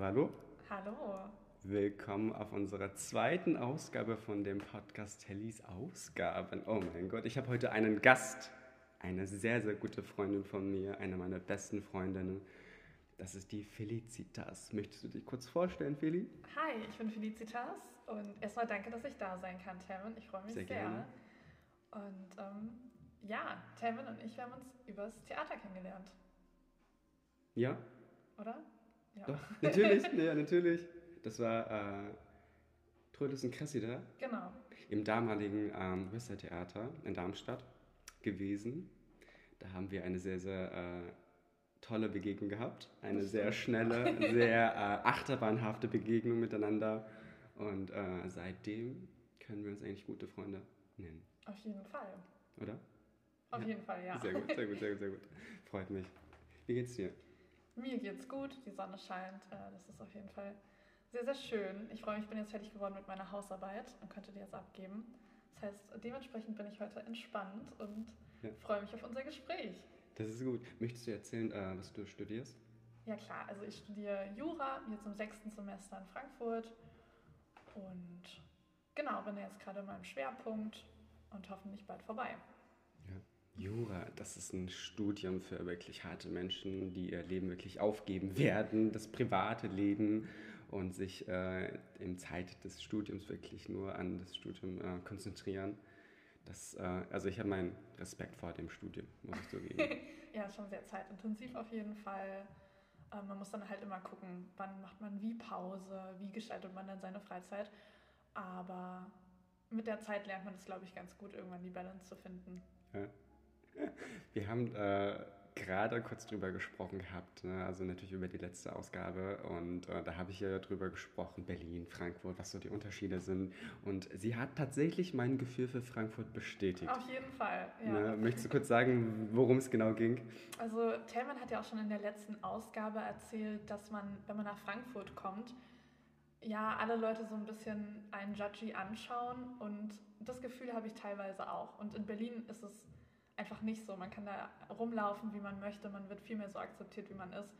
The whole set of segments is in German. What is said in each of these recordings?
Hallo, hallo. Willkommen auf unserer zweiten Ausgabe von dem Podcast Hellys Ausgaben. Oh mein Gott, ich habe heute einen Gast. Eine sehr, sehr gute Freundin von mir, eine meiner besten Freundinnen. Das ist die Felicitas. Möchtest du dich kurz vorstellen, Feli? Hi, ich bin Felicitas und erstmal danke, dass ich da sein kann, Tammin. Ich freue mich Sehr sehr. gerne. Und ähm, ja, Tammin und ich haben uns übers Theater kennengelernt, Ja, oder? Ja. doch, natürlich, ja, natürlich. Das war äh, Trödels und Cressida Genau. im damaligen ähm, Wester Theater in Darmstadt gewesen. Da haben wir eine sehr, sehr äh, tolle Begegnung gehabt. Eine sehr schnelle, sehr äh, achterbahnhafte Begegnung miteinander. Und äh, seitdem können wir uns eigentlich gute Freunde nennen, Auf jeden Fall. oder? Auf Ja. jeden Fall, ja. Sehr gut, sehr gut, sehr gut, sehr gut. Freut mich. Wie geht's dir? Mir geht's gut, die Sonne scheint. Äh, das ist auf jeden Fall sehr, sehr schön. Ich freue mich, ich bin jetzt fertig geworden mit meiner Hausarbeit und könnte die jetzt abgeben. Das heißt, dementsprechend bin ich heute entspannt und Ja. freue mich auf unser Gespräch. Das ist gut. Möchtest du erzählen, äh, was du studierst? Ja klar, also ich studiere Jura jetzt im sechsten Semester in Frankfurt und genau, bin jetzt gerade in meinem Schwerpunkt und hoffentlich bald vorbei. Jura, das ist ein Studium für wirklich harte Menschen, die ihr Leben wirklich aufgeben werden, das private Leben und sich äh, in Zeit des Studiums wirklich nur an das Studium äh, konzentrieren. Das, äh, also ich habe meinen Respekt vor dem Studium, muss ich zugeben. Ja, ist schon sehr zeitintensiv auf jeden Fall. Ähm, man muss dann halt immer gucken, wann macht man wie Pause, wie gestaltet man dann seine Freizeit. Aber mit der Zeit lernt man es, glaube ich, ganz gut, irgendwann die Balance zu finden. Wir haben äh, gerade kurz drüber gesprochen gehabt, ne? also natürlich über die letzte Ausgabe und äh, da habe ich ja drüber gesprochen, Berlin, Frankfurt, was so die Unterschiede sind und sie hat tatsächlich mein Gefühl für Frankfurt bestätigt. Auf jeden Fall, ja. Ne? Möchtest du kurz sagen, worum es genau ging? Also Tellman hat ja auch schon in der letzten Ausgabe erzählt, dass man, wenn man nach Frankfurt kommt, ja, alle Leute so ein bisschen einen Judgy anschauen und das Gefühl habe ich teilweise auch. Und in Berlin ist es einfach nicht so. Man kann da rumlaufen, wie man möchte, man wird viel mehr so akzeptiert, wie man ist.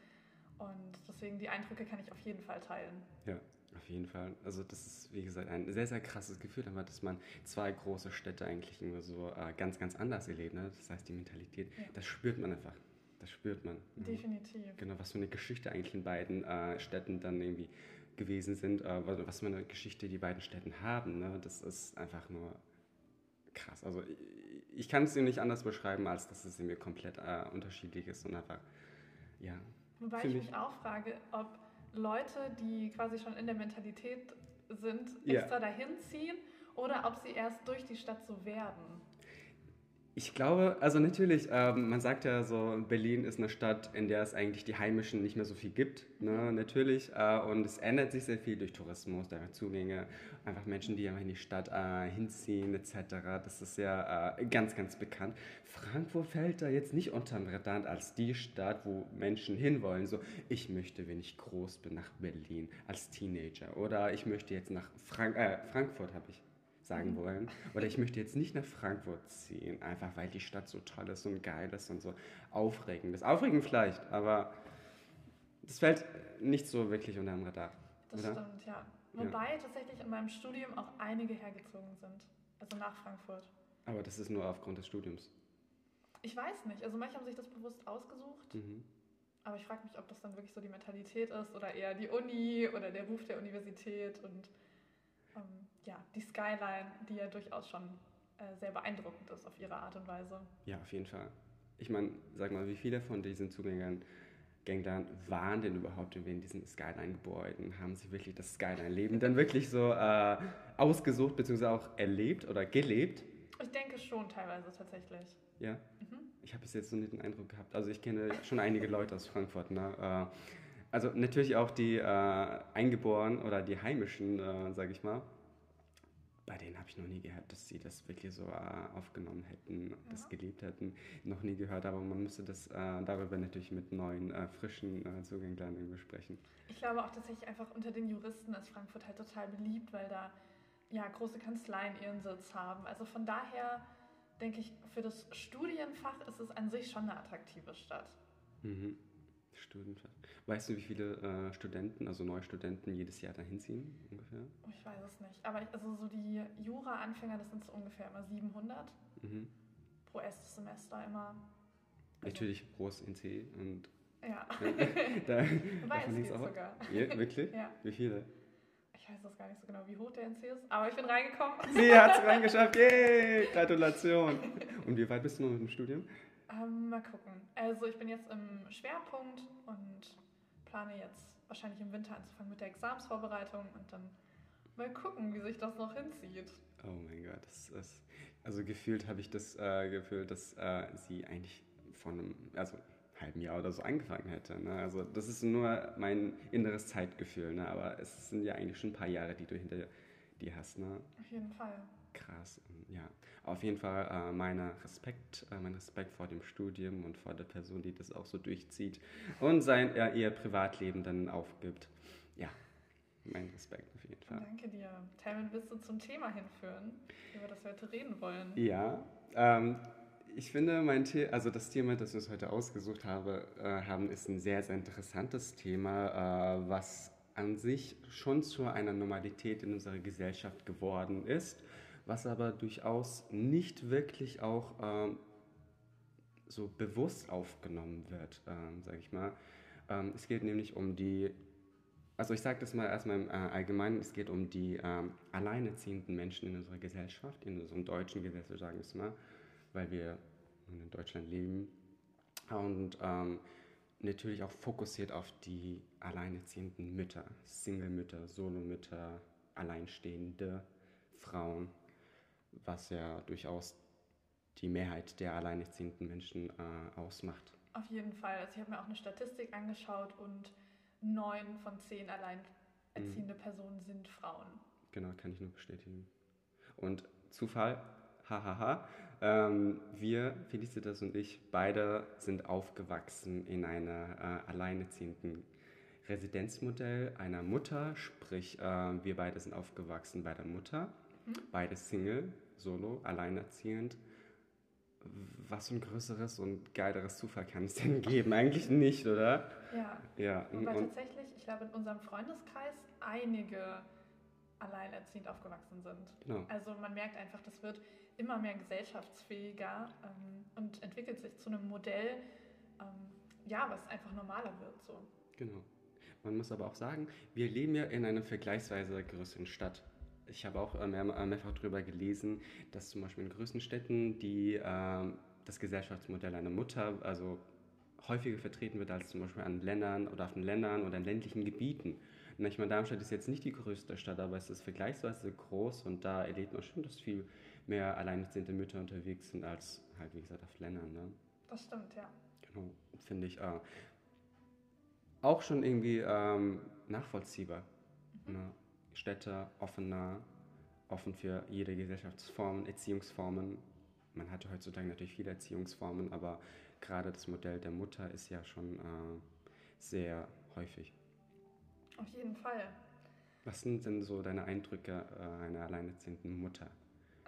Und deswegen die Eindrücke kann ich auf jeden Fall teilen. Ja, auf jeden Fall. Also das ist, wie gesagt, ein sehr, sehr krasses Gefühl, aber dass man zwei große Städte eigentlich nur so äh, ganz, ganz anders erlebt. Ne? Das heißt, die Mentalität, Ja. das spürt man einfach. Das spürt man. Mhm. Definitiv. Genau, was für eine Geschichte eigentlich in beiden äh, Städten dann irgendwie gewesen sind, äh, was was für eine Geschichte die beiden Städten haben. Ne? Das ist einfach nur krass. Also ich, kann es dir nicht anders beschreiben, als dass es irgendwie komplett äh, unterschiedlich ist und einfach, ja. Wobei ich mich- auch frage, ob Leute, die quasi schon in der Mentalität sind, extra dahin ziehen oder ob sie erst durch die Stadt so werden. Ich glaube, also natürlich, ähm, man sagt ja so, Berlin ist eine Stadt, in der es eigentlich die Heimischen nicht mehr so viel gibt, ne? natürlich. Äh, und es ändert sich sehr viel durch Tourismus, durch Zugänge, einfach Menschen, die einfach in die Stadt äh, hinziehen etc. Das ist ja äh, ganz, ganz bekannt. Frankfurt fällt da jetzt nicht unterm Radar als die Stadt, wo Menschen hinwollen. So, ich möchte, wenn ich groß bin, nach Berlin als Teenager. Oder ich möchte jetzt nach Frank äh, Frankfurt, habe ich sagen wollen. Oder ich möchte jetzt nicht nach Frankfurt ziehen, einfach weil die Stadt so toll ist und geil ist und so aufregend ist. Aufregend vielleicht, aber das fällt nicht so wirklich unter dem Radar. Das oder? stimmt, ja. Wobei tatsächlich in meinem Studium auch einige hergezogen sind. Also nach Frankfurt. Aber das ist nur aufgrund des Studiums. Ich weiß nicht. Also manche haben sich das bewusst ausgesucht. Mhm. Aber ich frage mich, ob das dann wirklich so die Mentalität ist oder eher die Uni oder der Ruf der Universität und ähm, ja, die Skyline, die ja durchaus schon äh, sehr beeindruckend ist auf ihre Art und Weise. Ja, auf jeden Fall. Ich meine, sag mal, wie viele von diesen Zugängern Gänglern waren denn überhaupt in diesen Skyline-Gebäuden? Haben sie wirklich das Skyline-Leben dann wirklich so äh, ausgesucht bzw. auch erlebt oder gelebt? Ich denke schon teilweise tatsächlich. Ja. Mhm. Ich habe bis jetzt so nicht den Eindruck gehabt. Also ich kenne schon einige Leute aus Frankfurt. Ne? Äh, also natürlich auch die äh, Eingeborenen oder die Heimischen, äh, sage ich mal. Bei denen habe ich noch nie gehört, dass sie das wirklich so äh, aufgenommen hätten, das Ja. gelebt hätten. Noch nie gehört, aber man müsste das äh, darüber natürlich mit neuen, äh, frischen äh, Zugänglern irgendwie sprechen. Ich glaube auch tatsächlich einfach unter den Juristen ist Frankfurt halt total beliebt, weil da ja große Kanzleien ihren Sitz haben. Also von daher denke ich, für das Studienfach ist es an sich schon eine attraktive Stadt. Mhm. Studienfahrt. Weißt du, wie viele äh, Studenten, also neue Studenten, jedes Jahr dahin ziehen ungefähr? Oh, ich weiß es nicht. Aber ich, also so die Jura-Anfänger, das sind so ungefähr immer 700 Mhm. pro erstes Semester immer. Also, Natürlich groß NC und Ja. da, Wobei es geht aber- sogar. Ja, wirklich? Ja. Wie viele? Ich weiß das gar nicht so genau, wie hoch der NC ist, aber ich bin reingekommen. Sie hat es reingeschafft, yay! Gratulation! Und wie weit bist du noch mit dem Studium? Ähm, mal gucken. Also ich bin jetzt im Schwerpunkt und plane jetzt wahrscheinlich im Winter anzufangen mit der Examsvorbereitung und dann mal gucken, wie sich das noch hinzieht. Oh mein Gott, das ist. Also gefühlt habe ich das äh, Gefühl, dass äh, sie eigentlich von einem, also halben Jahr oder so angefangen hätte. Ne? Also das ist nur mein inneres Zeitgefühl, ne? aber es sind ja eigentlich schon ein paar Jahre, die du hinter dir hast. Ne? Auf jeden Fall. Krass, ja. Auf jeden Fall äh, meine Respekt, äh, mein Respekt vor dem Studium und vor der Person, die das auch so durchzieht und sein, äh, ihr Privatleben dann aufgibt. Ja, mein Respekt auf jeden Fall. Danke dir. Talman, willst du zum Thema hinführen, über das wir heute reden wollen? Ja, ähm, ich finde, mein The also das Thema, das wir uns heute ausgesucht habe, äh, haben, ist ein sehr, sehr interessantes Thema, äh, was an sich schon zu einer Normalität in unserer Gesellschaft geworden ist, was aber durchaus nicht wirklich auch ähm, so bewusst aufgenommen wird, ähm, sage ich mal. Ähm, es geht nämlich um die, also ich sage das mal erstmal im äh, Allgemeinen, es geht um die ähm, alleinerziehenden Menschen in unserer Gesellschaft, in unserem deutschen Gesellschaft, sagen wir es mal, weil wir in Deutschland leben. Und ähm, natürlich auch fokussiert auf die alleinerziehenden Mütter, Single-Mütter, Solomütter, alleinstehende Frauen, was ja durchaus die Mehrheit der alleinerziehenden Menschen äh, ausmacht. Auf jeden Fall. Also ich habe mir auch eine Statistik angeschaut und neun von zehn alleinerziehende Personen sind Frauen. Genau, kann ich nur bestätigen. Und Zufall, hahaha, ähm, wir, Felicitas und ich, beide sind aufgewachsen in einer äh, alleinerziehenden Residenzmodell einer Mutter, sprich, äh, wir beide sind aufgewachsen bei der Mutter, beide Single, solo, alleinerziehend. Was für ein größeres und geileres Zufall kann es denn geben? Eigentlich nicht, oder? Ja. Ja, und, tatsächlich, ich glaube, in unserem Freundeskreis einige alleinerziehend aufgewachsen sind. genau. Also man merkt einfach, das wird immer mehr gesellschaftsfähiger ähm, und entwickelt sich zu einem Modell, ähm, ja, was einfach normaler wird. So. Genau. Man muss aber auch sagen, wir leben ja in einer vergleichsweise größeren Stadt. Ich habe auch äh, mehr, äh, mehrfach darüber gelesen, dass zum Beispiel in größeren Städten die, ähm, das Gesellschaftsmodell einer Mutter also häufiger vertreten wird als zum Beispiel an Ländern oder auf den Ländern oder in ländlichen Gebieten. Und ich meine, Darmstadt ist jetzt nicht die größte Stadt, aber es ist vergleichsweise groß und da erlebt man schon, dass viel mehr alleinerziehende Mütter unterwegs sind als halt, wie gesagt, auf Ländern. Ne? Das stimmt, ja. Genau, finde ich äh, auch schon irgendwie ähm, nachvollziehbar. Ne? Städte offener, offen für jede Gesellschaftsform, Erziehungsformen. Man hatte heutzutage natürlich viele Erziehungsformen, aber gerade das Modell der Mutter ist ja schon äh, sehr häufig. Auf jeden Fall. Was sind denn so deine Eindrücke äh, einer alleinerziehenden Mutter?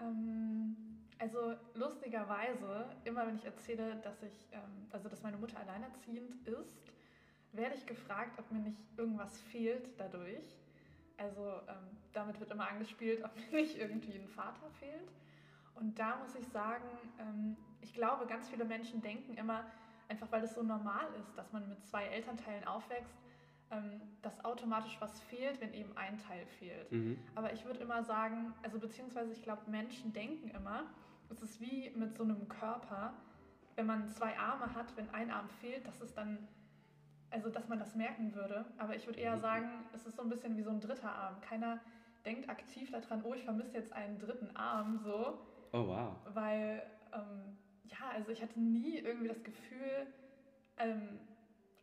Ähm, also lustigerweise, immer wenn ich erzähle, dass ich, ähm, also dass meine Mutter alleinerziehend ist, werde ich gefragt, ob mir nicht irgendwas fehlt dadurch. Also ähm, damit wird immer angespielt, ob mir nicht irgendwie ein Vater fehlt. Und da muss ich sagen, ähm, ich glaube, ganz viele Menschen denken immer, einfach weil es so normal ist, dass man mit zwei Elternteilen aufwächst, ähm, dass automatisch was fehlt, wenn eben ein Teil fehlt. Mhm. Aber ich würde immer sagen, also beziehungsweise ich glaube, Menschen denken immer, es ist wie mit so einem Körper, wenn man zwei Arme hat, wenn ein Arm fehlt, dass es dann, also dass man das merken würde. Aber ich würde eher Mhm. sagen, es ist so ein bisschen wie so ein dritter Arm. Keiner denkt aktiv daran, oh, ich vermisse jetzt einen dritten Arm, so, Oh wow. weil, ähm, ja, also ich hatte nie irgendwie das Gefühl, ähm,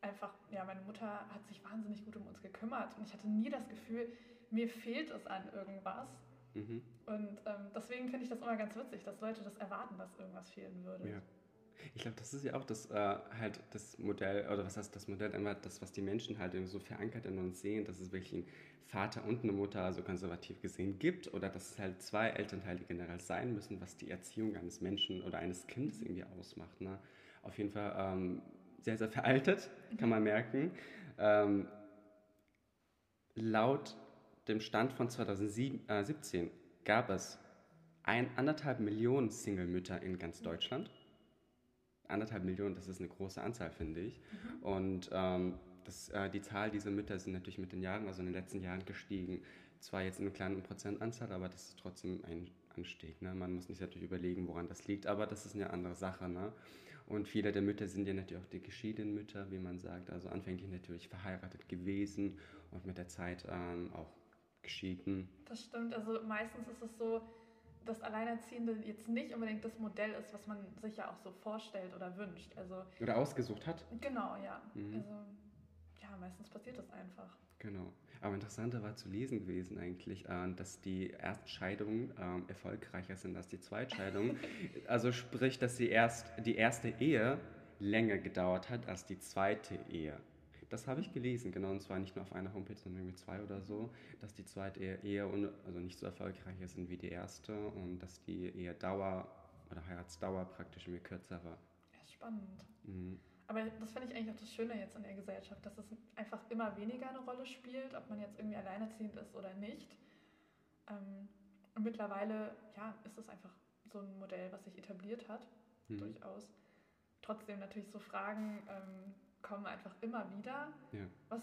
einfach, ja, meine Mutter hat sich wahnsinnig gut um uns gekümmert und ich hatte nie das Gefühl, mir fehlt es an irgendwas. Mhm. Und ähm, deswegen finde ich das immer ganz witzig, dass Leute das erwarten, dass irgendwas fehlen würde. Ja. Ich glaube, das ist ja auch das äh, halt das Modell, oder was heißt das Modell, immer das, was die Menschen halt so verankert in uns sehen, dass es wirklich einen Vater und eine Mutter, also konservativ gesehen, gibt, oder dass es halt zwei Elternteile generell sein müssen, was die Erziehung eines Menschen oder eines Kindes irgendwie ausmacht. Ne? Auf jeden Fall ähm, sehr, sehr veraltet, kann man merken. Ähm, laut dem Stand von 2017 äh, gab es ein, anderthalb Millionen Single-Mütter in ganz Deutschland. Anderthalb Millionen, das ist eine große Anzahl, finde ich. Mhm. Und ähm, das, äh, die Zahl dieser Mütter sind natürlich mit den Jahren, also in den letzten Jahren gestiegen. Zwar jetzt in einer kleinen Prozentanzahl, aber das ist trotzdem ein Anstieg. Ne? Man muss sich natürlich überlegen, woran das liegt, aber das ist eine andere Sache. Ne? Und viele der Mütter sind ja natürlich auch die geschiedenen Mütter, wie man sagt. Also anfänglich natürlich verheiratet gewesen und mit der Zeit ähm, auch geschieden. Das stimmt. Also meistens ist es so, dass Alleinerziehende jetzt nicht unbedingt das Modell ist, was man sich ja auch so vorstellt oder wünscht. Also, oder ausgesucht hat. Genau, ja. Mhm. Also ja, meistens passiert das einfach. Genau. Aber interessanter war zu lesen gewesen eigentlich, äh, dass die Erstscheidungen ähm, erfolgreicher sind als die Zweitscheidungen. also sprich, dass die, erst, die erste Ehe länger gedauert hat als die zweite Ehe. Das habe ich gelesen, genau, und zwar nicht nur auf einer Homepage, sondern irgendwie zwei oder so, dass die zweite Ehe eher also nicht so erfolgreich ist wie die erste und dass die Ehedauer oder Heiratsdauer praktisch irgendwie kürzer war. Ja, spannend. Mhm. Aber das finde ich eigentlich auch das Schöne jetzt in der Gesellschaft, dass es einfach immer weniger eine Rolle spielt, ob man jetzt irgendwie alleinerziehend ist oder nicht. Ähm, und mittlerweile, ja, ist es einfach so ein Modell, was sich etabliert hat, mhm. durchaus. Trotzdem natürlich so Fragen, ähm, kommen einfach immer wieder. Ja. Was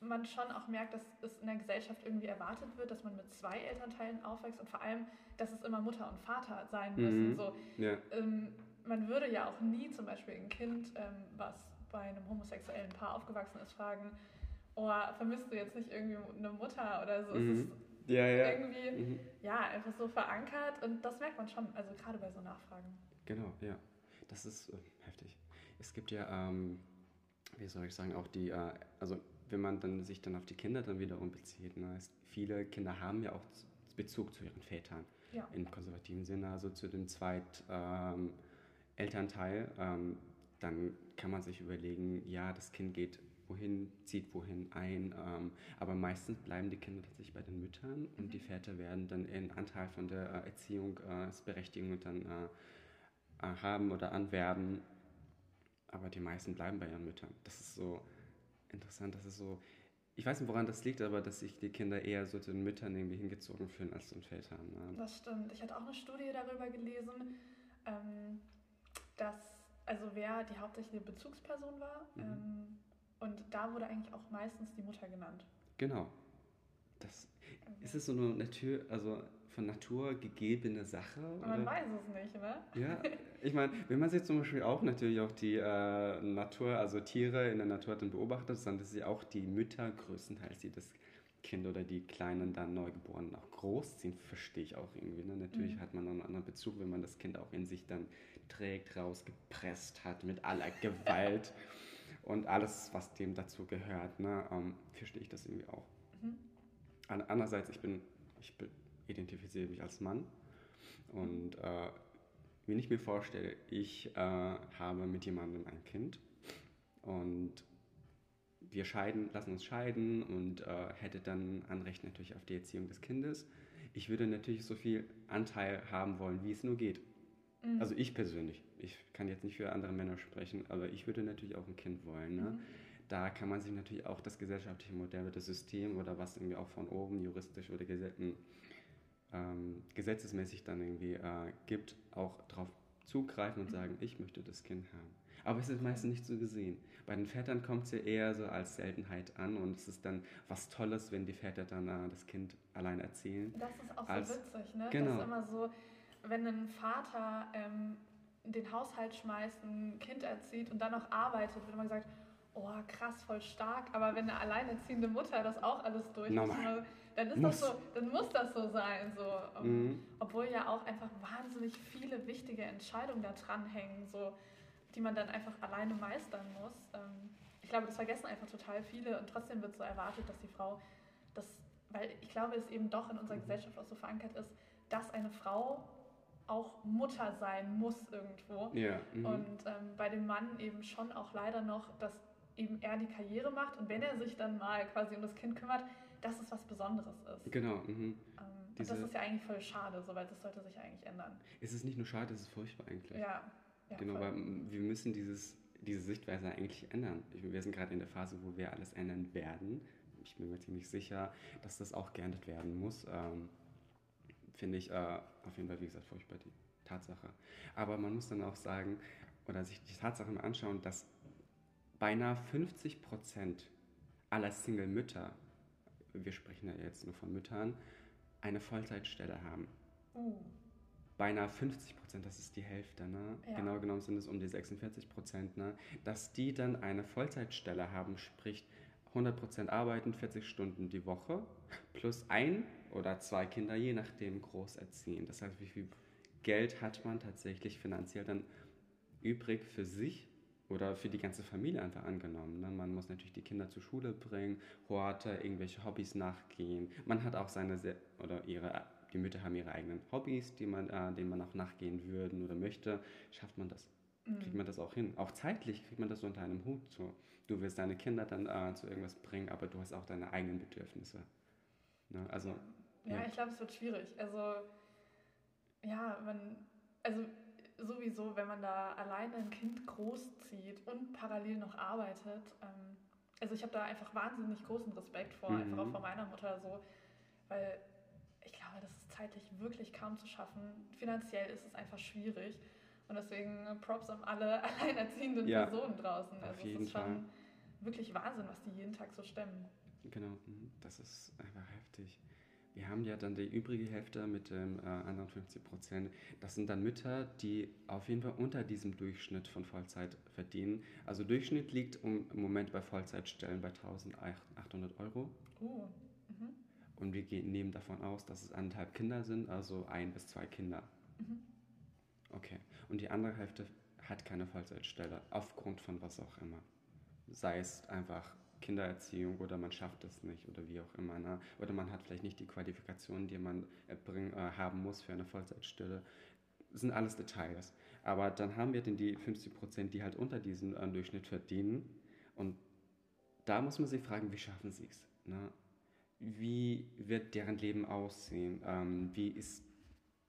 man schon auch merkt, dass es in der Gesellschaft irgendwie erwartet wird, dass man mit zwei Elternteilen aufwächst und vor allem, dass es immer Mutter und Vater sein müssen. Mhm. So, ja. ähm, man würde ja auch nie zum Beispiel ein Kind, ähm, was bei einem homosexuellen Paar aufgewachsen ist, fragen, oh, vermisst du jetzt nicht irgendwie eine Mutter oder so. Mhm. Es ist ja, ja. irgendwie mhm. ja, einfach so verankert und das merkt man schon, also gerade bei so Nachfragen. Genau, ja. Das ist äh, heftig. Es gibt ja ähm, wie soll ich sagen, auch die, äh, also wenn man dann sich dann auf die Kinder dann wiederum bezieht, ne, ist, viele Kinder haben ja auch Bezug zu ihren Vätern ja. im konservativen Sinne, also zu dem zweiten ähm, ähm, dann kann man sich überlegen, ja, das Kind geht wohin, zieht wohin ein, ähm, aber meistens bleiben die Kinder tatsächlich bei den Müttern und mhm. die Väter werden dann einen Anteil von der äh, Erziehungsberechtigung äh, dann äh, äh, haben oder anwerben aber die meisten bleiben bei ihren Müttern. Das ist so interessant, das ist so, ich weiß nicht, woran das liegt, aber dass sich die Kinder eher so zu den Müttern irgendwie hingezogen fühlen als zu den Vätern. Ne? Das stimmt. Ich hatte auch eine Studie darüber gelesen, ähm, dass, also wer die hauptsächliche Bezugsperson war, mhm. ähm, und da wurde eigentlich auch meistens die Mutter genannt. Genau. Das. Ist es so eine Natur, also von Natur gegebene Sache? Man oder? weiß es nicht, ne? Ja, ich meine, wenn man sich zum Beispiel auch natürlich auch die äh, Natur, also Tiere in der Natur dann beobachtet, dann ist ja auch die Mütter größtenteils, die das Kind oder die Kleinen dann Neugeborenen auch großziehen, verstehe ich auch irgendwie. Ne? Natürlich mhm. hat man einen anderen Bezug, wenn man das Kind auch in sich dann trägt, rausgepresst hat mit aller Gewalt und alles, was dem dazu gehört. Ne? Ähm, verstehe ich das irgendwie auch. Mhm. Andererseits, ich bin, ich identifiziere mich als Mann. Und äh, wenn ich mir vorstelle, ich äh, habe mit jemandem ein Kind und wir scheiden, lassen uns scheiden und äh, hätte dann Anrecht natürlich auf die Erziehung des Kindes. Ich würde natürlich so viel Anteil haben wollen, wie es nur geht. Mhm. Also ich persönlich. Ich kann jetzt nicht für andere Männer sprechen, aber ich würde natürlich auch ein Kind wollen. Ne? Mhm. Da kann man sich natürlich auch das gesellschaftliche Modell oder das System oder was irgendwie auch von oben juristisch oder ähm, gesetzesmäßig dann irgendwie äh, gibt, auch darauf zugreifen und sagen, ich möchte das Kind haben. Aber es ist meistens nicht so gesehen. Bei den Vätern kommt es ja eher so als Seltenheit an und es ist dann was Tolles, wenn die Väter dann äh, das Kind allein erzählen. Das ist auch als, so witzig, ne? Genau. Das ist immer so, wenn ein Vater ähm, den Haushalt schmeißt, ein Kind erzieht und dann noch arbeitet, wird immer gesagt, oh krass, voll stark. Aber wenn eine alleinerziehende Mutter das auch alles durchmacht, dann ist muss. das so, dann muss das so sein. So. Ähm, mhm. Obwohl ja auch einfach wahnsinnig viele wichtige Entscheidungen da dranhängen, so, die man dann einfach alleine meistern muss. Ähm, ich glaube, das vergessen einfach total viele und trotzdem wird so erwartet, dass die Frau das, weil ich glaube, es eben doch in unserer mhm. Gesellschaft auch so verankert ist, dass eine Frau auch Mutter sein muss irgendwo. Ja, mhm. und ähm, bei dem Mann eben schon auch leider noch, dass eben er die Karriere macht und wenn er sich dann mal quasi um das Kind kümmert, dass es was Besonderes ist. Genau. Mhm. Ähm, das ist ja eigentlich voll schade, weil das sollte sich eigentlich ändern. Es ist nicht nur schade, es ist furchtbar eigentlich. Ja. ja genau, voll. weil wir müssen dieses, diese Sichtweise eigentlich ändern. Wir sind gerade in der Phase, wo wir alles ändern werden. Ich bin mir ziemlich sicher, dass das auch geändert werden muss. Ähm, Finde ich äh, auf jeden Fall, wie gesagt, furchtbar die Tatsache. Aber man muss dann auch sagen, oder sich die Tatsache mal anschauen, dass beinahe 50 Prozent aller Single-Mütter, wir sprechen ja jetzt nur von Müttern, eine Vollzeitstelle haben. Uh. Beinahe 50 Prozent, das ist die Hälfte, ne? Ja. Genau genommen sind es um die 46 Prozent, ne? Dass die dann eine Vollzeitstelle haben, sprich 100 Prozent arbeiten, 40 Stunden die Woche, plus ein oder zwei Kinder, je nachdem, groß erziehen. Das heißt, wie viel Geld hat man tatsächlich finanziell dann übrig für sich oder für die ganze Familie einfach angenommen. Ne? Man muss natürlich die Kinder zur Schule bringen, Horte, irgendwelche Hobbys nachgehen. Man hat auch seine oder ihre die Mütter haben ihre eigenen Hobbys, die man, äh, denen man auch nachgehen würden oder möchte. Schafft man das? Mhm. Kriegt man das auch hin? Auch zeitlich kriegt man das unter einem Hut. So. Du willst deine Kinder dann äh, zu irgendwas bringen, aber du hast auch deine eigenen Bedürfnisse. Ne? Also, ja, ja. ich glaube, es wird schwierig. Also, ja, man, also sowieso, wenn man da alleine ein Kind großzieht und parallel noch arbeitet, ähm, also ich habe da einfach wahnsinnig großen Respekt vor, mhm. einfach auch vor meiner Mutter so, weil ich glaube, das ist zeitlich wirklich kaum zu schaffen. Finanziell ist es einfach schwierig. Und deswegen Props an alle alleinerziehenden ja, Personen draußen. Also es ist schon Fall. wirklich Wahnsinn, was die jeden Tag so stemmen. Genau, mhm, das ist einfach heftig. Wir haben ja dann die übrige Hälfte mit den äh, anderen 50 Prozent. Das sind dann Mütter, die auf jeden Fall unter diesem Durchschnitt von Vollzeit verdienen. Also Durchschnitt liegt im Moment bei Vollzeitstellen bei 1800 Euro. Oh. Mhm. Und wir gehen, nehmen davon aus, dass es anderthalb Kinder sind, also ein bis zwei Kinder. Mhm. Okay. Und die andere Hälfte hat keine Vollzeitstelle, aufgrund von was auch immer. Sei es einfach Kindererziehung oder man schafft es nicht oder wie auch immer. Ne? Oder man hat vielleicht nicht die Qualifikationen, die man erbring, äh, haben muss für eine Vollzeitstelle. Das sind alles Details. Aber dann haben wir denn die 50 Prozent, die halt unter diesem äh, Durchschnitt verdienen. Und da muss man sich fragen, wie schaffen sie es? Ne? Wie wird deren Leben aussehen? Ähm, wie ist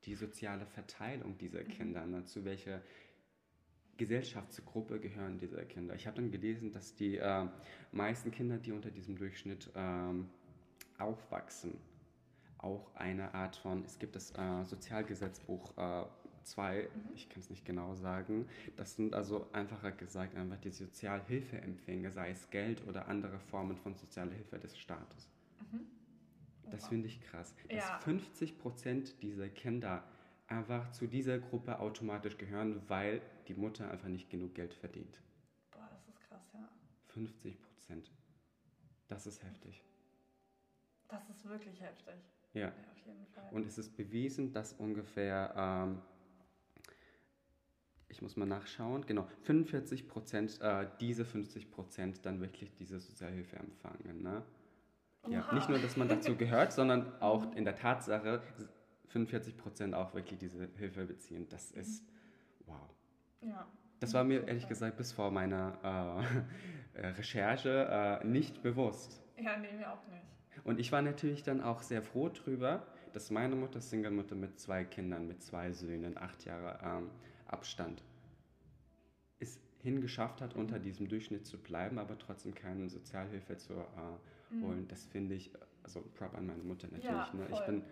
die soziale Verteilung dieser mhm. Kinder? Ne? Zu welcher Gesellschaftsgruppe gehören diese Kinder. Ich habe dann gelesen, dass die äh, meisten Kinder, die unter diesem Durchschnitt ähm, aufwachsen, auch eine Art von, es gibt das äh, Sozialgesetzbuch 2, äh, mhm. ich kann es nicht genau sagen, das sind also einfacher gesagt einfach die Sozialhilfeempfänger, sei es Geld oder andere Formen von Sozialhilfe des Staates. Mhm. Das finde ich krass, dass ja. 50 Prozent dieser Kinder einfach zu dieser Gruppe automatisch gehören, weil die Mutter einfach nicht genug Geld verdient. Boah, das ist krass, ja. 50 Prozent. Das ist heftig. Das ist wirklich heftig. Ja. ja auf jeden Fall. Und es ist bewiesen, dass ungefähr, ähm, ich muss mal nachschauen, genau, 45 Prozent, äh, diese 50 Prozent dann wirklich diese Sozialhilfe empfangen. Ne? Ja, nicht nur, dass man dazu gehört, sondern auch in der Tatsache, 45 Prozent auch wirklich diese Hilfe beziehen. Das mhm. ist wow. Ja. Das war mir ehrlich gesagt bis vor meiner äh, äh, Recherche äh, nicht bewusst. Ja, nee, mir auch nicht. Und ich war natürlich dann auch sehr froh drüber, dass meine Mutter, Single-Mutter mit zwei Kindern, mit zwei Söhnen, acht Jahre ähm, Abstand, es hingeschafft hat, unter mhm. diesem Durchschnitt zu bleiben, aber trotzdem keine Sozialhilfe zu äh, mhm. holen. Das finde ich, also Prop an meine Mutter natürlich. Ja, ne? Ich bin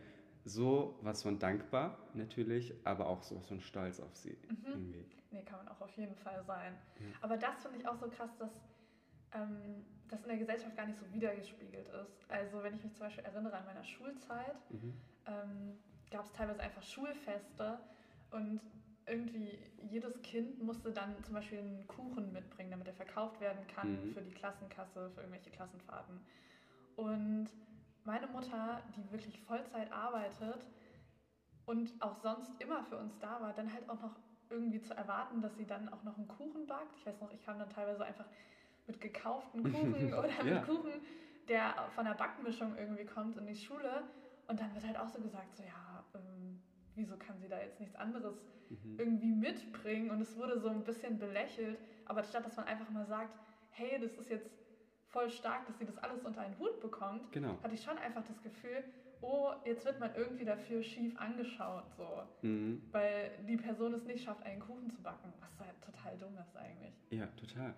so was von dankbar natürlich, aber auch so was von stolz auf sie. Mhm. Irgendwie. Nee, kann man auch auf jeden Fall sein. Ja. Aber das finde ich auch so krass, dass ähm, das in der Gesellschaft gar nicht so wiedergespiegelt ist. Also wenn ich mich zum Beispiel erinnere an meiner Schulzeit, mhm. ähm, gab es teilweise einfach Schulfeste und irgendwie jedes Kind musste dann zum Beispiel einen Kuchen mitbringen, damit er verkauft werden kann mhm. für die Klassenkasse, für irgendwelche Klassenfahrten. Und meine Mutter, die wirklich Vollzeit arbeitet und auch sonst immer für uns da war, dann halt auch noch irgendwie zu erwarten, dass sie dann auch noch einen Kuchen backt. Ich weiß noch, ich kam dann teilweise einfach mit gekauften Kuchen oder ja. mit Kuchen, der von der Backmischung irgendwie kommt in die Schule. Und dann wird halt auch so gesagt, so ja, ähm, wieso kann sie da jetzt nichts anderes mhm. irgendwie mitbringen? Und es wurde so ein bisschen belächelt. Aber statt dass man einfach mal sagt, hey, das ist jetzt voll stark, dass sie das alles unter einen Hut bekommt, genau. hatte ich schon einfach das Gefühl, oh, jetzt wird man irgendwie dafür schief angeschaut, so. Mhm. Weil die Person es nicht schafft, einen Kuchen zu backen. Was halt total dumm ist eigentlich. Ja, total.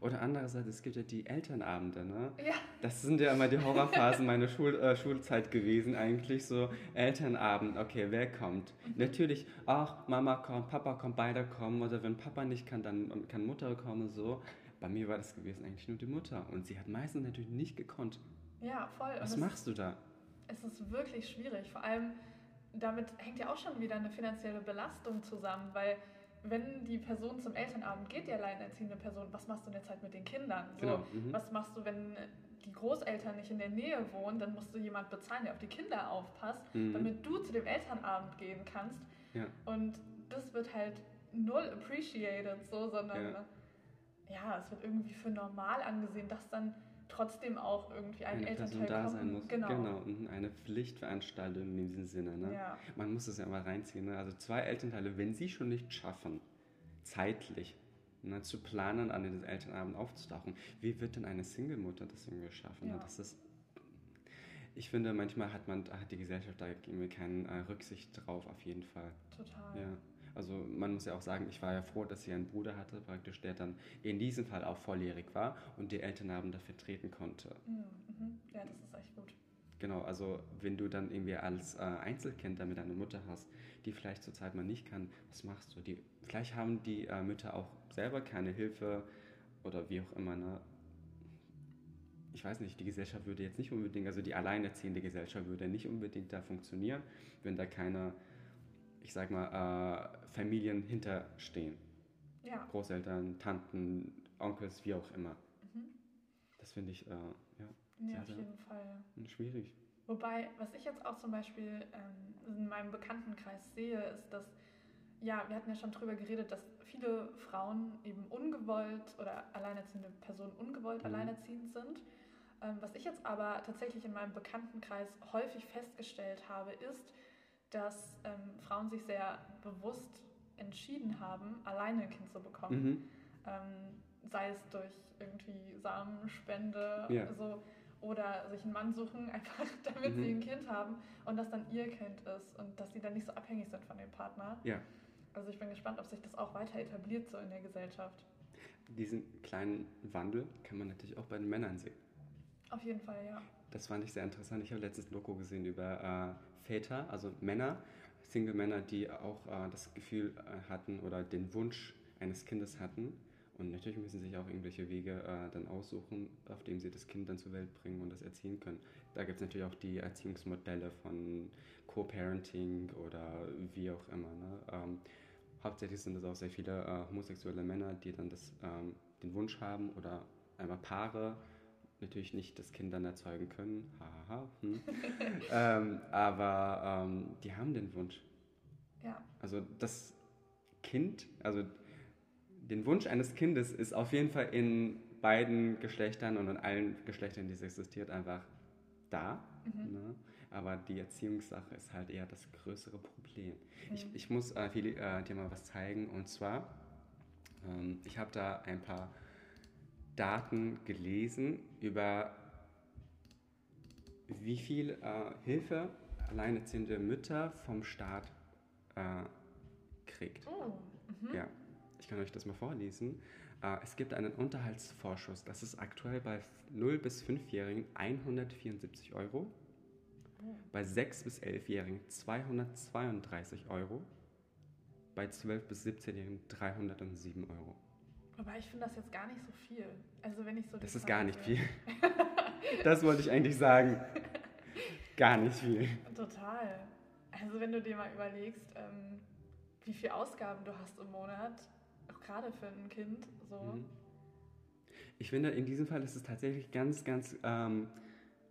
Oder andererseits, es gibt ja die Elternabende, ne? Ja. Das sind ja immer die Horrorphasen meiner Schul äh, Schulzeit gewesen, eigentlich so Elternabend, okay, wer kommt? Mhm. Natürlich, ach, Mama kommt, Papa kommt, beide kommen, oder wenn Papa nicht kann, dann kann Mutter kommen, so. Bei mir war das gewesen eigentlich nur die Mutter und sie hat meistens natürlich nicht gekonnt. Ja, voll. Was machst du da? Es ist wirklich schwierig, vor allem damit hängt ja auch schon wieder eine finanzielle Belastung zusammen, weil wenn die Person zum Elternabend geht, die alleinerziehende Person, was machst du in der Zeit mit den Kindern? So, genau. mhm. Was machst du, wenn die Großeltern nicht in der Nähe wohnen? Dann musst du jemand bezahlen, der auf die Kinder aufpasst, mhm. damit du zu dem Elternabend gehen kannst. Ja. Und das wird halt null appreciated, so, sondern ja. ja, es wird irgendwie für normal angesehen, dass dann trotzdem auch irgendwie ein eine Elternteil Person da sein muss. Genau. genau. Mhm, eine Pflichtveranstaltung in diesem Sinne. Ne? Ja. Man muss es ja immer reinziehen. Ne? Also zwei Elternteile, wenn sie schon nicht schaffen, zeitlich ne, zu planen, an den Elternabend aufzutauchen, wie wird denn eine Single-Mutter das irgendwie schaffen? Ne? Ja. Das ist ich finde, manchmal hat man hat die Gesellschaft da keine äh, Rücksicht drauf, auf jeden Fall. Total. Ja. Also man muss ja auch sagen, ich war ja froh, dass sie einen Bruder hatte, praktisch, der dann in diesem Fall auch volljährig war und die Elternabend dafür treten konnte. Mhm, mhm. Ja, das ist echt gut. Genau, also wenn du dann irgendwie als äh, Einzelkind damit eine Mutter hast, die vielleicht zurzeit mal nicht kann, was machst du? Die, vielleicht haben die äh, Mütter auch selber keine Hilfe oder wie auch immer. Ne? Ich weiß nicht, die Gesellschaft würde jetzt nicht unbedingt, also die alleinerziehende Gesellschaft würde nicht unbedingt da funktionieren, wenn da keine ich sag mal, äh, Familien hinterstehen. Ja. Großeltern, Tanten, Onkels, wie auch immer. Mhm. Das finde ich, äh, ja. Ja, auf jeden Fall. Schwierig. Wobei, was ich jetzt auch zum Beispiel ähm, in meinem Bekanntenkreis sehe, ist, dass, ja, wir hatten ja schon drüber geredet, dass viele Frauen eben ungewollt oder alleinerziehende Personen ungewollt mhm. alleinerziehend sind. Ähm, was ich jetzt aber tatsächlich in meinem Bekanntenkreis häufig festgestellt habe, ist, dass ähm, Frauen sich sehr bewusst entschieden haben, alleine ein Kind zu bekommen. Mhm. Ähm, sei es durch irgendwie Samenspende ja. so, oder sich einen Mann suchen, einfach damit mhm. sie ein Kind haben und das dann ihr Kind ist und dass sie dann nicht so abhängig sind von dem Partner. Ja. Also ich bin gespannt, ob sich das auch weiter etabliert so in der Gesellschaft. Diesen kleinen Wandel kann man natürlich auch bei den Männern sehen. Auf jeden Fall, ja. Das fand ich sehr interessant. Ich habe letztes Logo gesehen über äh, Väter, also Männer, Single-Männer, die auch äh, das Gefühl äh, hatten oder den Wunsch eines Kindes hatten. Und natürlich müssen sie sich auch irgendwelche Wege äh, dann aussuchen, auf denen sie das Kind dann zur Welt bringen und das erziehen können. Da gibt es natürlich auch die Erziehungsmodelle von Co-Parenting oder wie auch immer. Ne? Ähm, hauptsächlich sind es auch sehr viele äh, homosexuelle Männer, die dann das, ähm, den Wunsch haben oder einmal Paare, natürlich nicht das Kind dann erzeugen können, haha, hm. ähm, aber ähm, die haben den Wunsch. Ja. Also das Kind, also den Wunsch eines Kindes ist auf jeden Fall in beiden Geschlechtern und in allen Geschlechtern, die es existiert, einfach da. Mhm. Ne? Aber die Erziehungssache ist halt eher das größere Problem. Mhm. Ich, ich muss äh, viel, äh, dir mal was zeigen und zwar, ähm, ich habe da ein paar Daten gelesen über wie viel äh, Hilfe alleinerziehende Mütter vom Staat äh, kriegt. Oh, mhm. Ja, ich kann euch das mal vorlesen. Äh, es gibt einen Unterhaltsvorschuss, das ist aktuell bei 0 bis 5-Jährigen 174 Euro, oh. bei 6 bis 11-Jährigen 232 Euro, bei 12 bis 17-Jährigen 307 Euro. Aber ich finde das jetzt gar nicht so viel. Also wenn ich so Das ist gar nicht viel. das wollte ich eigentlich sagen. Gar nicht viel. Total. Also wenn du dir mal überlegst, ähm, wie viel Ausgaben du hast im Monat, auch gerade für ein Kind, so. Mhm. Ich finde, in diesem Fall ist es tatsächlich ganz, ganz ähm,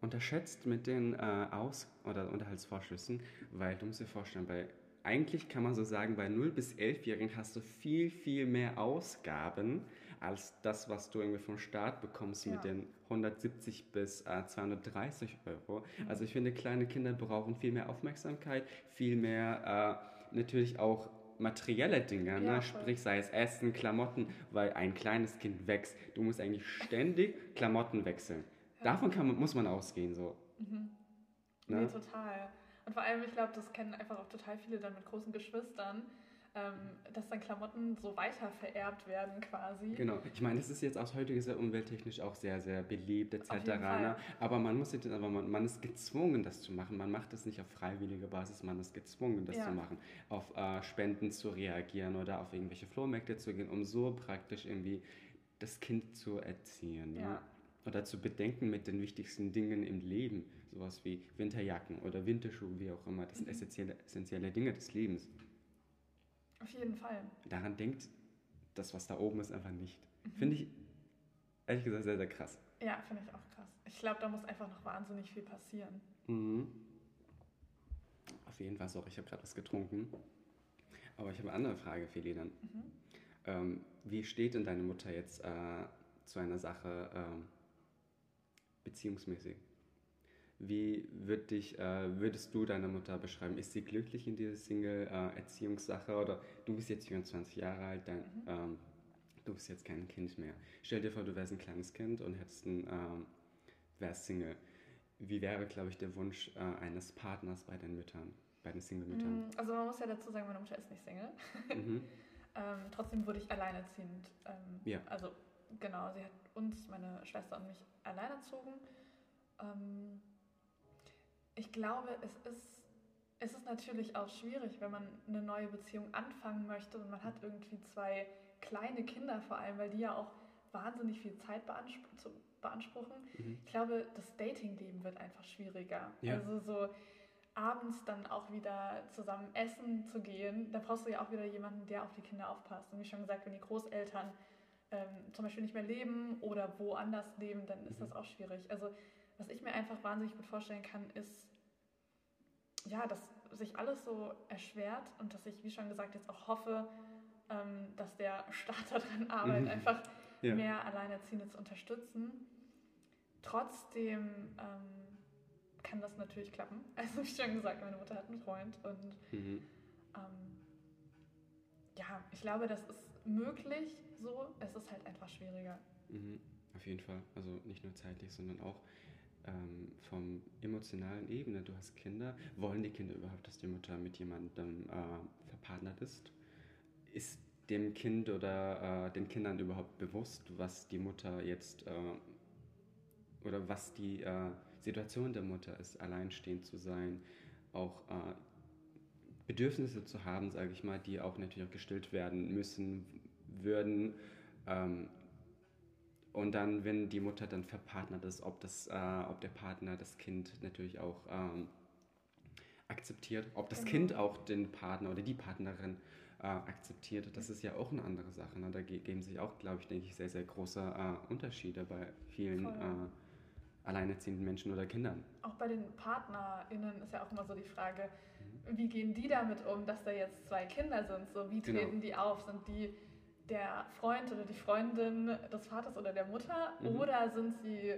unterschätzt mit den äh, Aus- oder Unterhaltsvorschüssen, weil du musst dir vorstellen, bei eigentlich kann man so sagen, bei 0 bis 11-Jährigen hast du viel, viel mehr Ausgaben als das, was du irgendwie vom Staat bekommst ja. mit den 170 bis äh, 230 Euro. Mhm. Also ich finde, kleine Kinder brauchen viel mehr Aufmerksamkeit, viel mehr äh, natürlich auch materielle Dinge, ja, ne? sprich sei es Essen, Klamotten, weil ein kleines Kind wächst. Du musst eigentlich ständig Klamotten wechseln. Ja. Davon man, muss man ausgehen so. Mhm. Ne? Nee, total. Und vor allem, ich glaube, das kennen einfach auch total viele dann mit großen Geschwistern, ähm, dass dann Klamotten so weiter vererbt werden quasi. Genau, ich meine, das ist jetzt aus heutiger Sicht umwelttechnisch auch sehr, sehr beliebt etc. Ne? Aber man muss jetzt, aber man, man, ist gezwungen, das zu machen. Man macht das nicht auf freiwilliger Basis, man ist gezwungen, das ja. zu machen. Auf äh, Spenden zu reagieren oder auf irgendwelche Flohmärkte zu gehen, um so praktisch irgendwie das Kind zu erziehen. Ne? Ja. Ne? Oder zu bedenken mit den wichtigsten Dingen im Leben. Sowas wie Winterjacken oder Winterschuhe, wie auch immer. Das sind mhm. essentielle, essentielle Dinge des Lebens. Auf jeden Fall. Daran denkt das, was da oben ist, einfach nicht. Mhm. Finde ich ehrlich gesagt sehr, sehr krass. Ja, finde ich auch krass. Ich glaube, da muss einfach noch wahnsinnig viel passieren. Mhm. Auf jeden Fall, sorry, ich habe gerade was getrunken. Aber ich habe eine andere Frage, Feli, dann. Mhm. Ähm, wie steht denn deine Mutter jetzt äh, zu einer Sache ähm, beziehungsmäßig? Wie würd dich, äh, würdest du deine Mutter beschreiben? Ist sie glücklich in dieser Single-Erziehungssache? Äh, oder du bist jetzt 24 Jahre alt, dein, mhm. ähm, du bist jetzt kein Kind mehr. Stell dir vor, du wärst ein kleines Kind und hättest ein, ähm, wärst Single. Wie wäre, glaube ich, der Wunsch äh, eines Partners bei den Müttern, bei den Single-Müttern? Mm, also man muss ja dazu sagen, meine Mutter ist nicht Single. Mhm. ähm, trotzdem wurde ich alleinerziehend. Ähm, ja. Also genau, sie hat uns, meine Schwester und mich alleinerzogen. Ähm, ich glaube, es ist, es ist natürlich auch schwierig, wenn man eine neue Beziehung anfangen möchte und man hat irgendwie zwei kleine Kinder vor allem, weil die ja auch wahnsinnig viel Zeit beanspr beanspruchen. Mhm. Ich glaube, das Datingleben wird einfach schwieriger. Ja. Also so abends dann auch wieder zusammen essen zu gehen, da brauchst du ja auch wieder jemanden, der auf die Kinder aufpasst. Und wie schon gesagt, wenn die Großeltern ähm, zum Beispiel nicht mehr leben oder woanders leben, dann ist mhm. das auch schwierig. Also was ich mir einfach wahnsinnig gut vorstellen kann, ist, ja, dass sich alles so erschwert und dass ich, wie schon gesagt, jetzt auch hoffe, ähm, dass der Staat daran arbeitet, mhm. einfach ja. mehr Alleinerziehende zu unterstützen. Trotzdem ähm, kann das natürlich klappen. Also wie schon gesagt, meine Mutter hat einen Freund und mhm. ähm, ja, ich glaube, das ist möglich so. Es ist halt einfach schwieriger. Mhm. Auf jeden Fall. Also nicht nur zeitlich, sondern auch ähm, vom emotionalen Ebene. Du hast Kinder. Wollen die Kinder überhaupt, dass die Mutter mit jemandem äh, verpartnert ist? Ist dem Kind oder äh, den Kindern überhaupt bewusst, was die Mutter jetzt äh, oder was die äh, Situation der Mutter ist, alleinstehend zu sein, auch äh, Bedürfnisse zu haben, sage ich mal, die auch natürlich auch gestillt werden müssen, würden. Ähm, und dann, wenn die Mutter dann verpartnert ist, ob, das, äh, ob der Partner das Kind natürlich auch ähm, akzeptiert, ob das genau. Kind auch den Partner oder die Partnerin äh, akzeptiert, das ist ja auch eine andere Sache. Ne? Da geben sich auch, glaube ich, denke ich, sehr, sehr große äh, Unterschiede bei vielen äh, alleinerziehenden Menschen oder Kindern. Auch bei den PartnerInnen ist ja auch immer so die Frage. Wie gehen die damit um, dass da jetzt zwei Kinder sind? So, wie genau. treten genau. die auf? Sind die der Freund oder die Freundin des Vaters oder der Mutter mhm. oder sind sie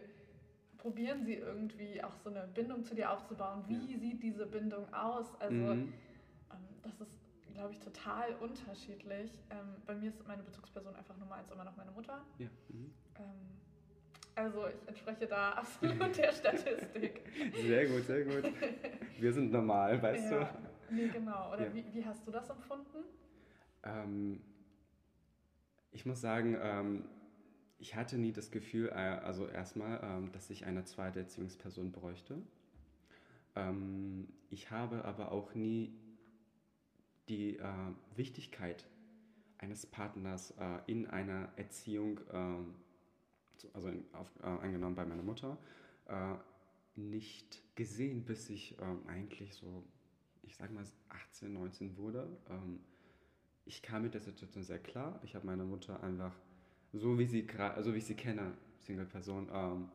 probieren sie irgendwie auch so eine Bindung zu dir aufzubauen? Wie ja. sieht diese Bindung aus? Also mhm. ähm, das ist, glaube ich, total unterschiedlich. Ähm, bei mir ist meine Bezugsperson einfach Nummer eins immer noch meine Mutter. Ja. Mhm. Ähm, also ich entspreche da absolut der Statistik. Sehr gut, sehr gut. Wir sind normal, weißt ja. du? Nee, genau. Oder ja. wie, wie hast du das empfunden? Ähm, ich muss sagen, ähm, ich hatte nie das Gefühl, äh, also erstmal, ähm, dass ich eine zweite Erziehungsperson bräuchte. Ähm, ich habe aber auch nie die äh, Wichtigkeit eines Partners äh, in einer Erziehung, ähm, also in, auf, äh, angenommen bei meiner Mutter, äh, nicht gesehen, bis ich ähm, eigentlich so, ich sage mal, 18, 19 wurde. Ähm, ich kam mit der Situation sehr klar. Ich habe meine Mutter einfach, so wie sie, also wie ich sie kenne, Single-Person, ähm,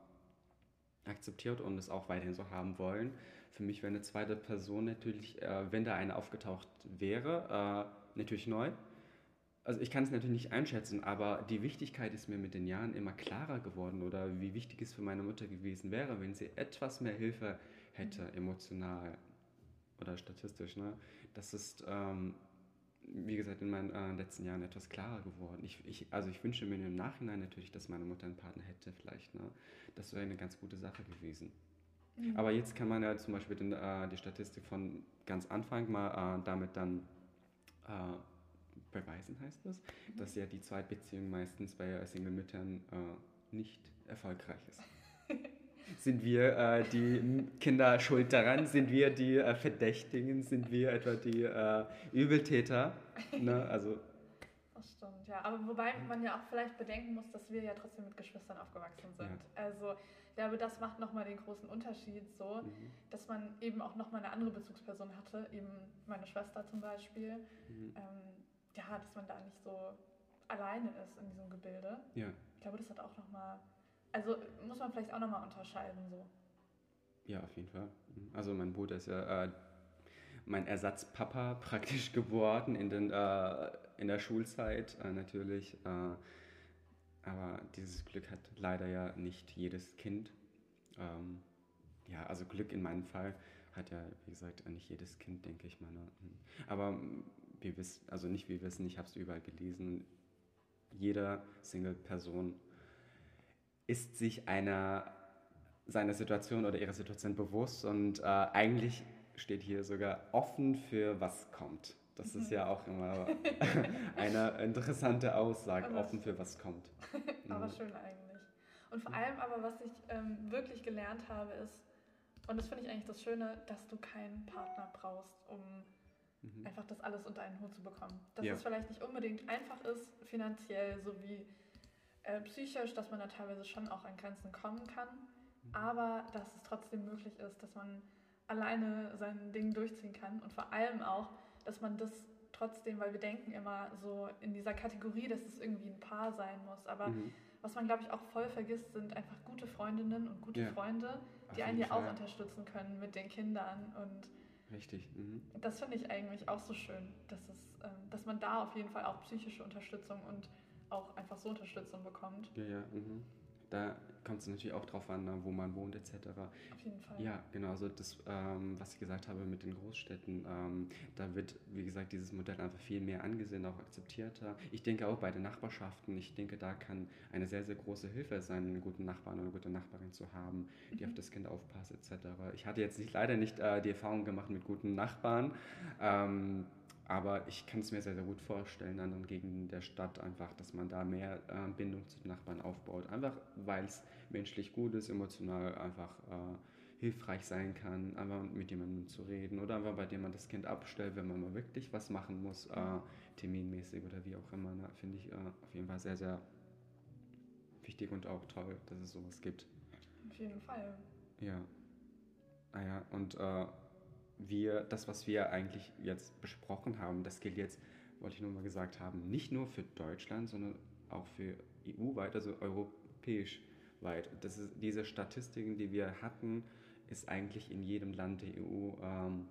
akzeptiert und es auch weiterhin so haben wollen. Für mich wäre eine zweite Person natürlich, äh, wenn da eine aufgetaucht wäre, äh, natürlich neu. Also ich kann es natürlich nicht einschätzen, aber die Wichtigkeit ist mir mit den Jahren immer klarer geworden oder wie wichtig es für meine Mutter gewesen wäre, wenn sie etwas mehr Hilfe hätte, emotional oder statistisch. Ne? Das ist ähm, wie gesagt, in meinen äh, letzten Jahren etwas klarer geworden. Ich, ich, also ich wünsche mir im Nachhinein natürlich, dass meine Mutter einen Partner hätte, vielleicht. Ne? Das wäre eine ganz gute Sache gewesen. Mhm. Aber jetzt kann man ja zum Beispiel den, äh, die Statistik von ganz Anfang mal äh, damit dann äh, beweisen, heißt das, mhm. dass ja die Zweitbeziehung meistens bei Single-Müttern äh, nicht erfolgreich ist. Sind wir äh, die Kinder schuld daran? Sind wir die äh, Verdächtigen? Sind wir etwa die äh, Übeltäter? Ne? Also, das stimmt, ja. Aber wobei man ja auch vielleicht bedenken muss, dass wir ja trotzdem mit Geschwistern aufgewachsen sind. Ja. Also ich glaube, das macht nochmal den großen Unterschied so, mhm. dass man eben auch nochmal eine andere Bezugsperson hatte, eben meine Schwester zum Beispiel. Mhm. Ähm, ja, dass man da nicht so alleine ist in diesem Gebilde. Ja. Ich glaube, das hat auch nochmal also muss man vielleicht auch nochmal unterscheiden so. Ja, auf jeden Fall. Also mein Bruder ist ja äh, mein Ersatzpapa praktisch geworden in, den, äh, in der Schulzeit äh, natürlich. Äh, aber dieses Glück hat leider ja nicht jedes Kind. Ähm, ja, also Glück in meinem Fall hat ja, wie gesagt, nicht jedes Kind, denke ich mal. Ne? Aber wir wissen, also nicht wir wissen, ich habe es überall gelesen, jeder Single-Person ist sich einer seiner Situation oder ihrer Situation bewusst und äh, eigentlich steht hier sogar offen für was kommt. Das ist ja auch immer eine interessante Aussage, aber offen für was kommt. aber schön eigentlich. Und vor allem aber, was ich ähm, wirklich gelernt habe, ist, und das finde ich eigentlich das Schöne, dass du keinen Partner brauchst, um mhm. einfach das alles unter einen Hut zu bekommen. Dass ja. es vielleicht nicht unbedingt einfach ist, finanziell sowie äh, psychisch, dass man da teilweise schon auch an Grenzen kommen kann, mhm. aber dass es trotzdem möglich ist, dass man alleine sein Ding durchziehen kann und vor allem auch, dass man das trotzdem, weil wir denken immer so in dieser Kategorie, dass es irgendwie ein Paar sein muss, aber mhm. was man glaube ich auch voll vergisst, sind einfach gute Freundinnen und gute ja. Freunde, die einen ja auch unterstützen können mit den Kindern und Richtig. Mhm. Das finde ich eigentlich auch so schön, dass, es, ähm, dass man da auf jeden Fall auch psychische Unterstützung und auch einfach so Unterstützung bekommt. Ja, ja. Mhm. Da kommt es natürlich auch drauf an, ne, wo man wohnt etc. Auf jeden Fall. Ja, genau. Also das, ähm, was ich gesagt habe mit den Großstädten, ähm, da wird, wie gesagt, dieses Modell einfach viel mehr angesehen, auch akzeptierter. Ich denke auch bei den Nachbarschaften, ich denke, da kann eine sehr, sehr große Hilfe sein, einen guten Nachbarn oder eine gute Nachbarin zu haben, die mhm. auf das Kind aufpasst etc. Ich hatte jetzt nicht, leider nicht äh, die Erfahrung gemacht mit guten Nachbarn. Ähm, aber ich kann es mir sehr, sehr gut vorstellen, an anderen Gegenden der Stadt einfach, dass man da mehr äh, Bindung zu den Nachbarn aufbaut. Einfach weil es menschlich gut ist, emotional einfach äh, hilfreich sein kann, einfach mit jemandem zu reden oder einfach bei dem man das Kind abstellt, wenn man mal wirklich was machen muss, äh, terminmäßig oder wie auch immer. Ne, Finde ich äh, auf jeden Fall sehr, sehr wichtig und auch toll, dass es sowas gibt. Auf jeden Fall. Ja. Ah ja, und äh, wir, das, was wir eigentlich jetzt besprochen haben, das gilt jetzt, wollte ich nur mal gesagt haben, nicht nur für Deutschland, sondern auch für EU-weit, also europäisch weit. Das ist, diese Statistiken, die wir hatten, ist eigentlich in jedem Land der EU ähm,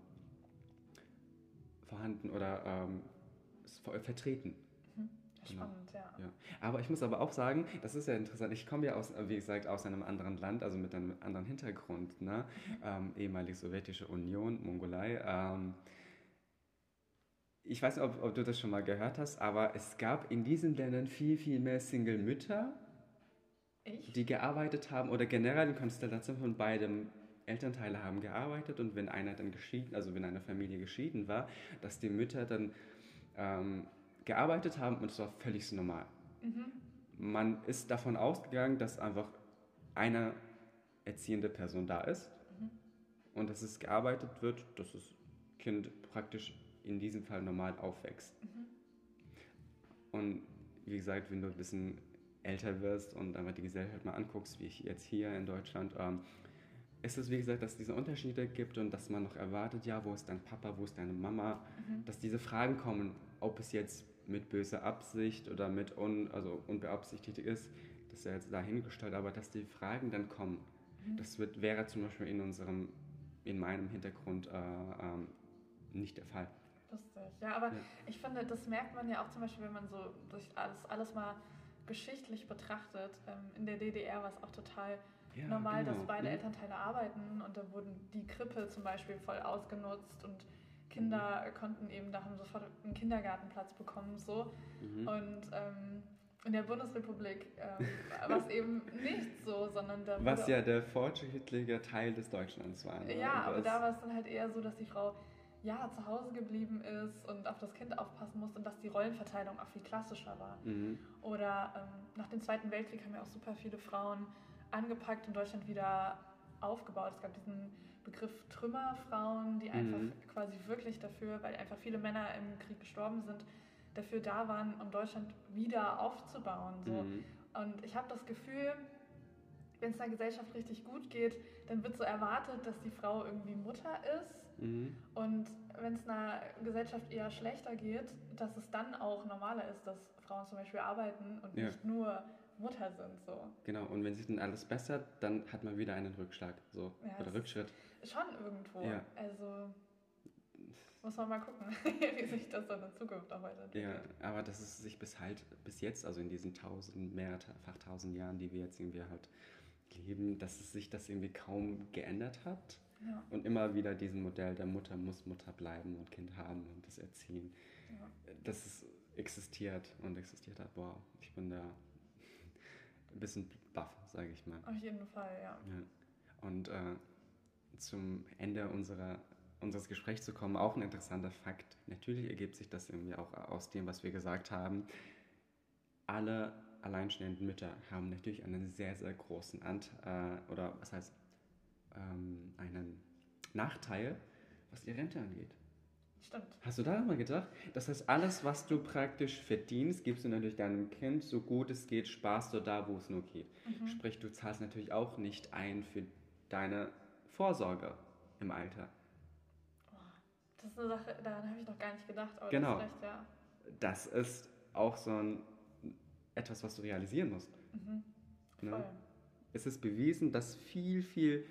vorhanden oder ähm, vertreten. Genau. Spannend, ja. ja. Aber ich muss aber auch sagen, das ist ja interessant. Ich komme ja aus, wie gesagt, aus einem anderen Land, also mit einem anderen Hintergrund, ne? Mhm. Ähm, ehemalige Sowjetische Union, Mongolei. Ähm, ich weiß nicht, ob, ob, du das schon mal gehört hast, aber es gab in diesen Ländern viel, viel mehr Single-Mütter, die gearbeitet haben oder generell die Konstellation von beidem Elternteile haben gearbeitet und wenn einer dann geschieden, also wenn eine Familie geschieden war, dass die Mütter dann ähm, gearbeitet haben und es war völlig normal. Mhm. Man ist davon ausgegangen, dass einfach eine erziehende Person da ist mhm. und dass es gearbeitet wird, dass das Kind praktisch in diesem Fall normal aufwächst. Mhm. Und wie gesagt, wenn du ein bisschen älter wirst und einfach die Gesellschaft mal anguckst, wie ich jetzt hier in Deutschland, ähm, ist es wie gesagt, dass es diese Unterschiede gibt und dass man noch erwartet, ja, wo ist dein Papa, wo ist deine Mama, mhm. dass diese Fragen kommen, ob es jetzt mit böser Absicht oder mit un, also unbeabsichtigt ist, das ist ja jetzt dahingestellt, aber dass die Fragen dann kommen, mhm. das wird, wäre zum Beispiel in unserem, in meinem Hintergrund äh, ähm, nicht der Fall. Lustig. Ja, aber ja. ich finde, das merkt man ja auch zum Beispiel, wenn man so durch alles, alles mal geschichtlich betrachtet. Ähm, in der DDR war es auch total ja, normal, genau. dass beide mhm. Elternteile arbeiten und da wurden die Krippe zum Beispiel voll ausgenutzt und Kinder konnten eben, da haben sofort einen Kindergartenplatz bekommen so. Mhm. Und ähm, in der Bundesrepublik ähm, war es eben nicht so, sondern da Was ja der fortschrittliche Teil des Deutschlands war. Ne? Ja, aber da war es dann halt eher so, dass die Frau ja zu Hause geblieben ist und auf das Kind aufpassen musste und dass die Rollenverteilung auch viel klassischer war. Mhm. Oder ähm, nach dem Zweiten Weltkrieg haben ja auch super viele Frauen angepackt und Deutschland wieder aufgebaut. Es gab diesen Begriff Trümmerfrauen, die einfach mhm. quasi wirklich dafür, weil einfach viele Männer im Krieg gestorben sind, dafür da waren, um Deutschland wieder aufzubauen. So. Mhm. Und ich habe das Gefühl, wenn es einer Gesellschaft richtig gut geht, dann wird so erwartet, dass die Frau irgendwie Mutter ist. Mhm. Und wenn es einer Gesellschaft eher schlechter geht, dass es dann auch normaler ist, dass Frauen zum Beispiel arbeiten und ja. nicht nur Mutter sind. So. Genau, und wenn sich dann alles bessert, dann hat man wieder einen Rückschlag so, ja, oder Rückschritt. Schon irgendwo. Ja. Also muss man mal gucken, wie sich das dann in Zukunft auch weiterentwickelt. Ja, aber dass es sich bis halt, bis jetzt, also in diesen tausend, mehrfach tausend Jahren, die wir jetzt irgendwie halt leben, dass es sich das irgendwie kaum geändert hat. Ja. Und immer wieder diesen Modell der Mutter muss Mutter bleiben und Kind haben und das erziehen. Ja. Dass es existiert und existiert hat. Wow, ich bin da ein bisschen baff, sage ich mal. Auf jeden Fall, ja. ja. Und äh, zum Ende unserer unseres Gesprächs zu kommen, auch ein interessanter Fakt. Natürlich ergibt sich das irgendwie auch aus dem, was wir gesagt haben. Alle alleinstehenden Mütter haben natürlich einen sehr, sehr großen Anteil, äh, oder was heißt, ähm, einen Nachteil, was die Rente angeht. Stimmt. Hast du da mal gedacht? Das heißt, alles, was du praktisch verdienst, gibst du natürlich deinem Kind, so gut es geht, sparst du da, wo es nur geht. Mhm. Sprich, du zahlst natürlich auch nicht ein für deine Vorsorge im Alter. Das ist eine Sache, daran habe ich noch gar nicht gedacht, aber genau. das ist ja. Das ist auch so ein, etwas, was du realisieren musst. Mhm. Ne? Es ist bewiesen, dass viel, viel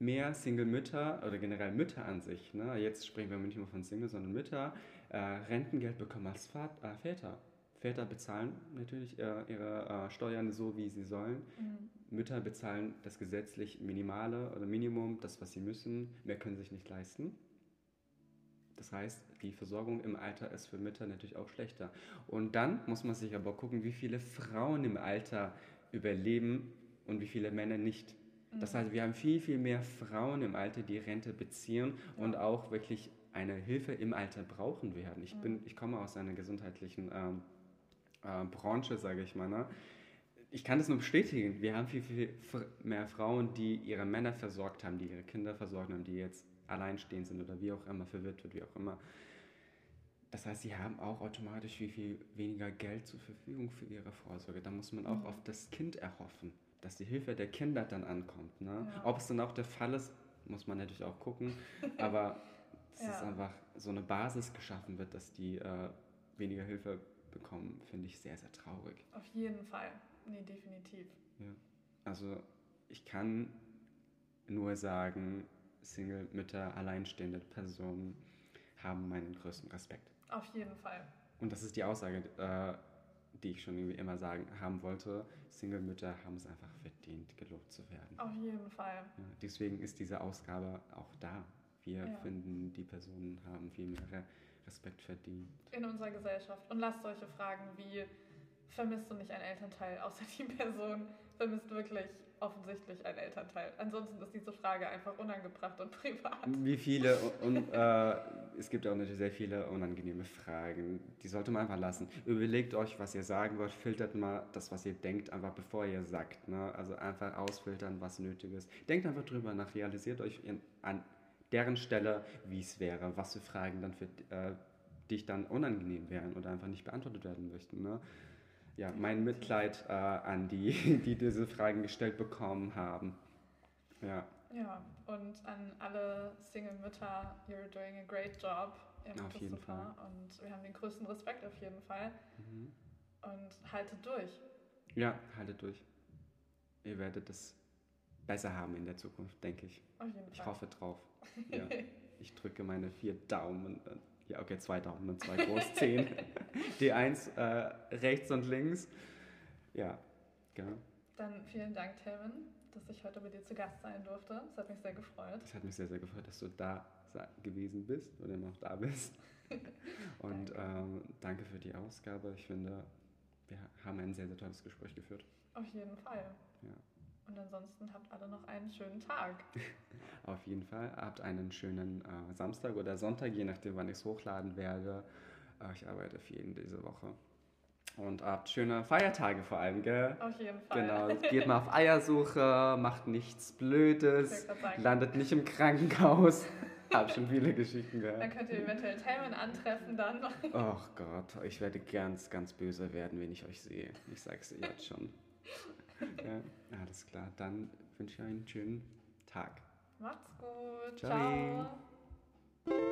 mehr Single-Mütter oder generell Mütter an sich, ne? jetzt sprechen wir nicht nur von Single, sondern Mütter, äh, Rentengeld bekommen als Vater, äh, Väter. Väter bezahlen natürlich äh, ihre äh, Steuern so, wie sie sollen. Mhm. Mütter bezahlen das gesetzlich Minimale oder Minimum, das, was sie müssen. Mehr können sie sich nicht leisten. Das heißt, die Versorgung im Alter ist für Mütter natürlich auch schlechter. Und dann muss man sich aber gucken, wie viele Frauen im Alter überleben und wie viele Männer nicht. Das mhm. heißt, wir haben viel, viel mehr Frauen im Alter, die Rente beziehen und auch wirklich eine Hilfe im Alter brauchen werden. Ich, bin, ich komme aus einer gesundheitlichen ähm, äh, Branche, sage ich mal. Ne? Ich kann das nur bestätigen. Wir haben viel, viel mehr Frauen, die ihre Männer versorgt haben, die ihre Kinder versorgt haben, die jetzt alleinstehend sind oder wie auch immer, verwirrt wie auch immer. Das heißt, sie haben auch automatisch viel, viel weniger Geld zur Verfügung für ihre Vorsorge. Da muss man auch mhm. auf das Kind erhoffen, dass die Hilfe der Kinder dann ankommt. Ne? Ja. Ob es dann auch der Fall ist, muss man natürlich auch gucken. Aber dass ja. es einfach so eine Basis geschaffen wird, dass die äh, weniger Hilfe bekommen, finde ich sehr, sehr traurig. Auf jeden Fall. Nee, definitiv. Ja. Also ich kann nur sagen, Single-Mütter, alleinstehende Personen haben meinen größten Respekt. Auf jeden Fall. Und das ist die Aussage, äh, die ich schon irgendwie immer sagen haben wollte. Single-Mütter haben es einfach verdient, gelobt zu werden. Auf jeden Fall. Ja, deswegen ist diese Ausgabe auch da. Wir ja. finden, die Personen haben viel mehr Respekt verdient. In unserer Gesellschaft. Und lasst solche Fragen wie, vermisst du nicht einen Elternteil, außer die Person vermisst wirklich offensichtlich ein Elternteil. Ansonsten ist diese Frage einfach unangebracht und privat. Wie viele, und äh, es gibt auch natürlich sehr viele unangenehme Fragen, die sollte man einfach lassen. Überlegt euch, was ihr sagen wollt, filtert mal das, was ihr denkt, einfach bevor ihr sagt. Ne? Also einfach ausfiltern, was nötig ist. Denkt einfach drüber nach, realisiert euch in, an deren Stelle, wie es wäre, was für Fragen dann für äh, dich dann unangenehm wären oder einfach nicht beantwortet werden möchten. Ne? Ja, mein Mitleid äh, an die, die diese Fragen gestellt bekommen haben. Ja. Ja, und an alle Single-Mütter, you're doing a great job. Ihr auf jeden super. Fall. Und wir haben den größten Respekt auf jeden Fall. Mhm. Und haltet durch. Ja, haltet durch. Ihr werdet es besser haben in der Zukunft, denke ich. Auf jeden Fall. Ich hoffe drauf. Ja. ich drücke meine vier Daumen ja, okay, zwei Daumen und zwei Großzehen. Die eins äh, rechts und links. Ja, genau. Dann vielen Dank, Telvin, dass ich heute bei dir zu Gast sein durfte. Es hat mich sehr gefreut. Es hat mich sehr, sehr gefreut, dass du da gewesen bist oder noch da bist. und danke. Ähm, danke für die Ausgabe. Ich finde, wir haben ein sehr, sehr tolles Gespräch geführt. Auf jeden Fall. Ja. Und ansonsten habt alle noch einen schönen Tag. Auf jeden Fall. Habt einen schönen äh, Samstag oder Sonntag, je nachdem, wann ich es hochladen werde. Äh, ich arbeite für jeden diese Woche. Und habt schöne Feiertage vor allem, gell? Auf jeden Fall. Genau, geht mal auf Eiersuche, macht nichts Blödes, landet nicht im Krankenhaus. Hab schon viele Geschichten gehört. Dann könnt ihr eventuell Tayman antreffen dann. Ach Gott, ich werde ganz, ganz böse werden, wenn ich euch sehe. Ich sag's jetzt schon. Ja, alles klar. Dann wünsche ich euch einen schönen Tag. Macht's gut. Ciao. Ciao.